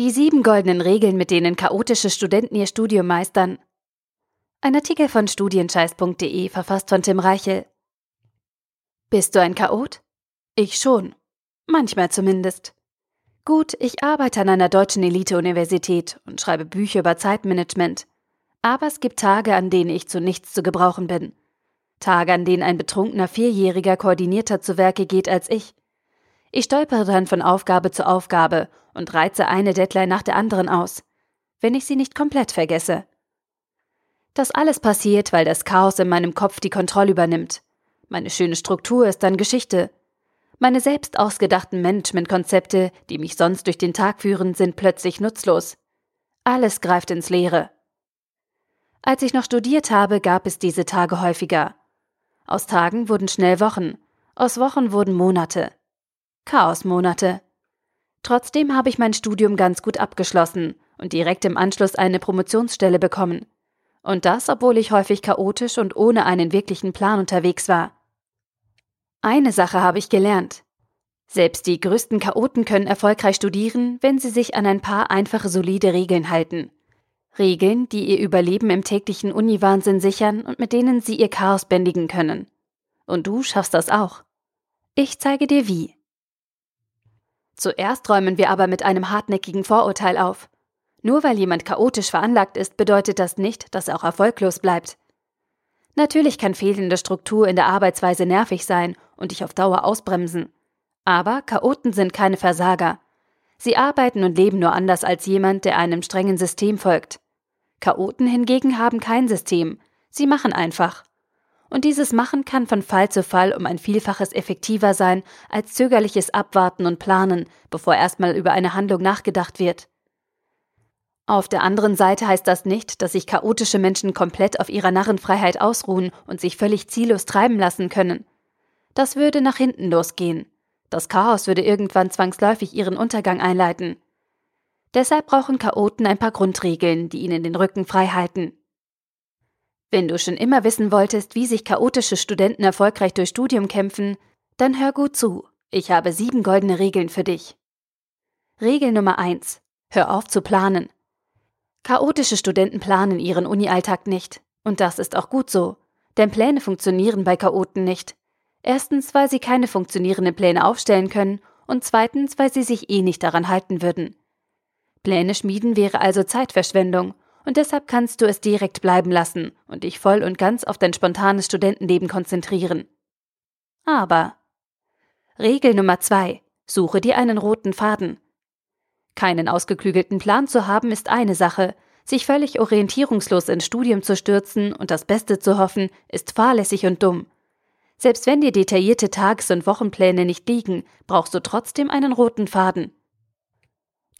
Die sieben goldenen Regeln, mit denen chaotische Studenten ihr Studium meistern. Ein Artikel von studienscheiß.de, verfasst von Tim Reichel. Bist du ein Chaot? Ich schon. Manchmal zumindest. Gut, ich arbeite an einer deutschen Elite-Universität und schreibe Bücher über Zeitmanagement. Aber es gibt Tage, an denen ich zu nichts zu gebrauchen bin. Tage, an denen ein betrunkener Vierjähriger koordinierter zu Werke geht als ich. Ich stolpere dann von Aufgabe zu Aufgabe und reize eine Deadline nach der anderen aus, wenn ich sie nicht komplett vergesse. Das alles passiert, weil das Chaos in meinem Kopf die Kontrolle übernimmt. Meine schöne Struktur ist dann Geschichte. Meine selbst ausgedachten Managementkonzepte, die mich sonst durch den Tag führen, sind plötzlich nutzlos. Alles greift ins Leere. Als ich noch studiert habe, gab es diese Tage häufiger. Aus Tagen wurden schnell Wochen, aus Wochen wurden Monate. Chaosmonate. Trotzdem habe ich mein Studium ganz gut abgeschlossen und direkt im Anschluss eine Promotionsstelle bekommen. Und das, obwohl ich häufig chaotisch und ohne einen wirklichen Plan unterwegs war. Eine Sache habe ich gelernt. Selbst die größten Chaoten können erfolgreich studieren, wenn sie sich an ein paar einfache solide Regeln halten. Regeln, die ihr Überleben im täglichen Uniwahnsinn sichern und mit denen sie ihr Chaos bändigen können. Und du schaffst das auch. Ich zeige dir wie. Zuerst räumen wir aber mit einem hartnäckigen Vorurteil auf. Nur weil jemand chaotisch veranlagt ist, bedeutet das nicht, dass er auch erfolglos bleibt. Natürlich kann fehlende Struktur in der Arbeitsweise nervig sein und dich auf Dauer ausbremsen. Aber Chaoten sind keine Versager. Sie arbeiten und leben nur anders als jemand, der einem strengen System folgt. Chaoten hingegen haben kein System, sie machen einfach. Und dieses Machen kann von Fall zu Fall um ein Vielfaches effektiver sein als zögerliches Abwarten und Planen, bevor erstmal über eine Handlung nachgedacht wird. Auf der anderen Seite heißt das nicht, dass sich chaotische Menschen komplett auf ihrer Narrenfreiheit ausruhen und sich völlig ziellos treiben lassen können. Das würde nach hinten losgehen. Das Chaos würde irgendwann zwangsläufig ihren Untergang einleiten. Deshalb brauchen Chaoten ein paar Grundregeln, die ihnen den Rücken frei halten. Wenn du schon immer wissen wolltest, wie sich chaotische Studenten erfolgreich durch Studium kämpfen, dann hör gut zu. Ich habe sieben goldene Regeln für dich. Regel Nummer eins: Hör auf zu planen. Chaotische Studenten planen ihren Uni-Alltag nicht. Und das ist auch gut so. Denn Pläne funktionieren bei Chaoten nicht. Erstens, weil sie keine funktionierenden Pläne aufstellen können und zweitens, weil sie sich eh nicht daran halten würden. Pläne schmieden wäre also Zeitverschwendung und deshalb kannst du es direkt bleiben lassen und dich voll und ganz auf dein spontanes Studentenleben konzentrieren. Aber Regel Nummer zwei: Suche dir einen roten Faden. Keinen ausgeklügelten Plan zu haben ist eine Sache, sich völlig orientierungslos ins Studium zu stürzen und das Beste zu hoffen, ist fahrlässig und dumm. Selbst wenn dir detaillierte Tages- und Wochenpläne nicht liegen, brauchst du trotzdem einen roten Faden.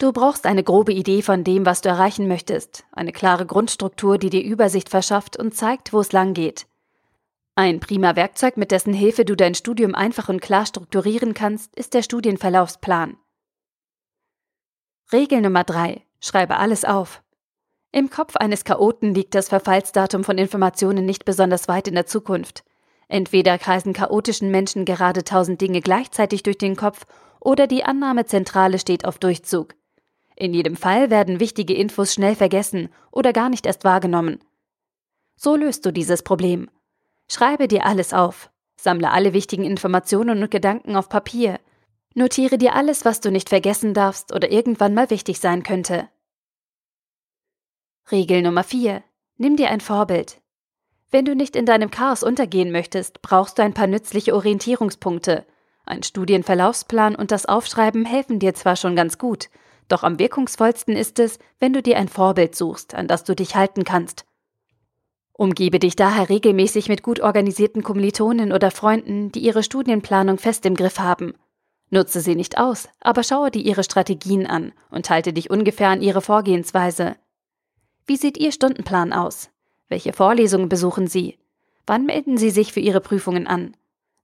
Du brauchst eine grobe Idee von dem, was du erreichen möchtest, eine klare Grundstruktur, die dir Übersicht verschafft und zeigt, wo es lang geht. Ein prima Werkzeug, mit dessen Hilfe du dein Studium einfach und klar strukturieren kannst, ist der Studienverlaufsplan. Regel Nummer 3. Schreibe alles auf. Im Kopf eines Chaoten liegt das Verfallsdatum von Informationen nicht besonders weit in der Zukunft. Entweder kreisen chaotischen Menschen gerade tausend Dinge gleichzeitig durch den Kopf oder die Annahmezentrale steht auf Durchzug. In jedem Fall werden wichtige Infos schnell vergessen oder gar nicht erst wahrgenommen. So löst du dieses Problem. Schreibe dir alles auf, sammle alle wichtigen Informationen und Gedanken auf Papier, notiere dir alles, was du nicht vergessen darfst oder irgendwann mal wichtig sein könnte. Regel Nummer 4. Nimm dir ein Vorbild. Wenn du nicht in deinem Chaos untergehen möchtest, brauchst du ein paar nützliche Orientierungspunkte. Ein Studienverlaufsplan und das Aufschreiben helfen dir zwar schon ganz gut, doch am wirkungsvollsten ist es, wenn du dir ein Vorbild suchst, an das du dich halten kannst. Umgebe dich daher regelmäßig mit gut organisierten Kommilitonen oder Freunden, die ihre Studienplanung fest im Griff haben. Nutze sie nicht aus, aber schaue dir ihre Strategien an und halte dich ungefähr an ihre Vorgehensweise. Wie sieht Ihr Stundenplan aus? Welche Vorlesungen besuchen Sie? Wann melden Sie sich für Ihre Prüfungen an?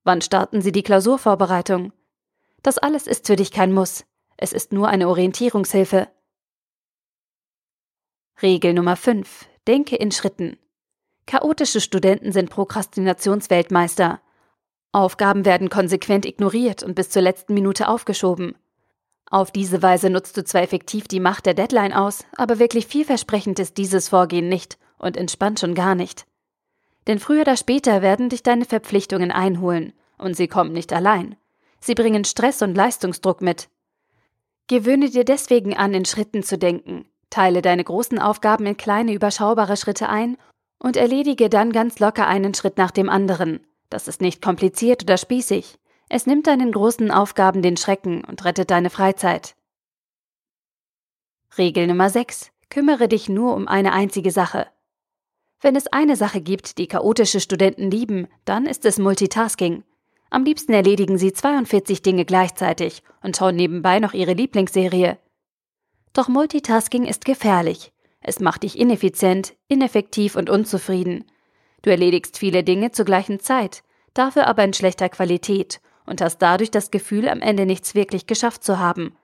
Wann starten Sie die Klausurvorbereitung? Das alles ist für dich kein Muss. Es ist nur eine Orientierungshilfe. Regel Nummer 5. Denke in Schritten. Chaotische Studenten sind Prokrastinationsweltmeister. Aufgaben werden konsequent ignoriert und bis zur letzten Minute aufgeschoben. Auf diese Weise nutzt du zwar effektiv die Macht der Deadline aus, aber wirklich vielversprechend ist dieses Vorgehen nicht und entspannt schon gar nicht. Denn früher oder später werden dich deine Verpflichtungen einholen, und sie kommen nicht allein. Sie bringen Stress und Leistungsdruck mit. Gewöhne dir deswegen an, in Schritten zu denken, teile deine großen Aufgaben in kleine, überschaubare Schritte ein und erledige dann ganz locker einen Schritt nach dem anderen. Das ist nicht kompliziert oder spießig. Es nimmt deinen großen Aufgaben den Schrecken und rettet deine Freizeit. Regel Nummer 6. Kümmere dich nur um eine einzige Sache. Wenn es eine Sache gibt, die chaotische Studenten lieben, dann ist es Multitasking. Am liebsten erledigen sie 42 Dinge gleichzeitig und schauen nebenbei noch ihre Lieblingsserie. Doch Multitasking ist gefährlich. Es macht dich ineffizient, ineffektiv und unzufrieden. Du erledigst viele Dinge zur gleichen Zeit, dafür aber in schlechter Qualität und hast dadurch das Gefühl, am Ende nichts wirklich geschafft zu haben.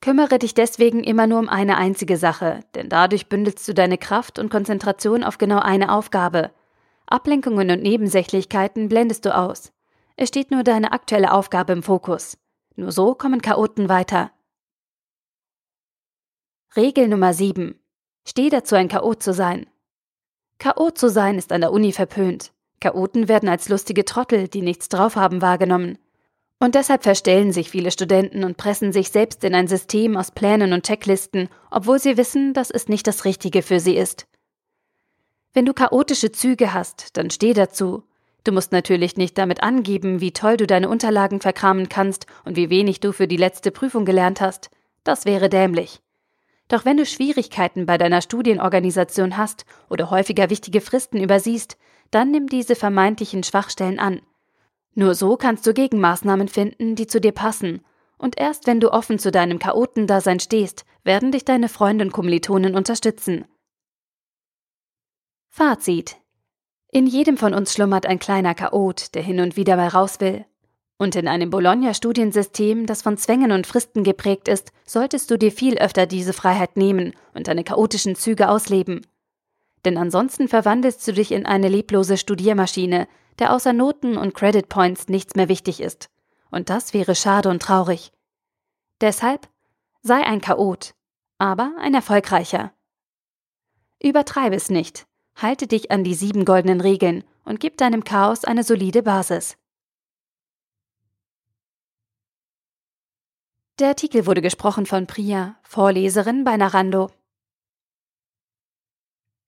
Kümmere dich deswegen immer nur um eine einzige Sache, denn dadurch bündelst du deine Kraft und Konzentration auf genau eine Aufgabe. Ablenkungen und Nebensächlichkeiten blendest du aus. Es steht nur deine aktuelle Aufgabe im Fokus. Nur so kommen Chaoten weiter. Regel Nummer 7. Steh dazu, ein Chaot zu sein. Chaot zu sein ist an der Uni verpönt. Chaoten werden als lustige Trottel, die nichts drauf haben, wahrgenommen. Und deshalb verstellen sich viele Studenten und pressen sich selbst in ein System aus Plänen und Checklisten, obwohl sie wissen, dass es nicht das Richtige für sie ist. Wenn du chaotische Züge hast, dann steh dazu. Du musst natürlich nicht damit angeben, wie toll du deine Unterlagen verkramen kannst und wie wenig du für die letzte Prüfung gelernt hast. Das wäre dämlich. Doch wenn du Schwierigkeiten bei deiner Studienorganisation hast oder häufiger wichtige Fristen übersiehst, dann nimm diese vermeintlichen Schwachstellen an nur so kannst du Gegenmaßnahmen finden, die zu dir passen. Und erst wenn du offen zu deinem Chaotendasein stehst, werden dich deine Freunde und Kommilitonen unterstützen. Fazit. In jedem von uns schlummert ein kleiner Chaot, der hin und wieder mal raus will. Und in einem Bologna-Studiensystem, das von Zwängen und Fristen geprägt ist, solltest du dir viel öfter diese Freiheit nehmen und deine chaotischen Züge ausleben. Denn ansonsten verwandelst du dich in eine leblose Studiermaschine, der außer Noten und Credit Points nichts mehr wichtig ist. Und das wäre schade und traurig. Deshalb sei ein Chaot, aber ein erfolgreicher. Übertreibe es nicht, halte dich an die sieben goldenen Regeln und gib deinem Chaos eine solide Basis. Der Artikel wurde gesprochen von Priya, Vorleserin bei Narando.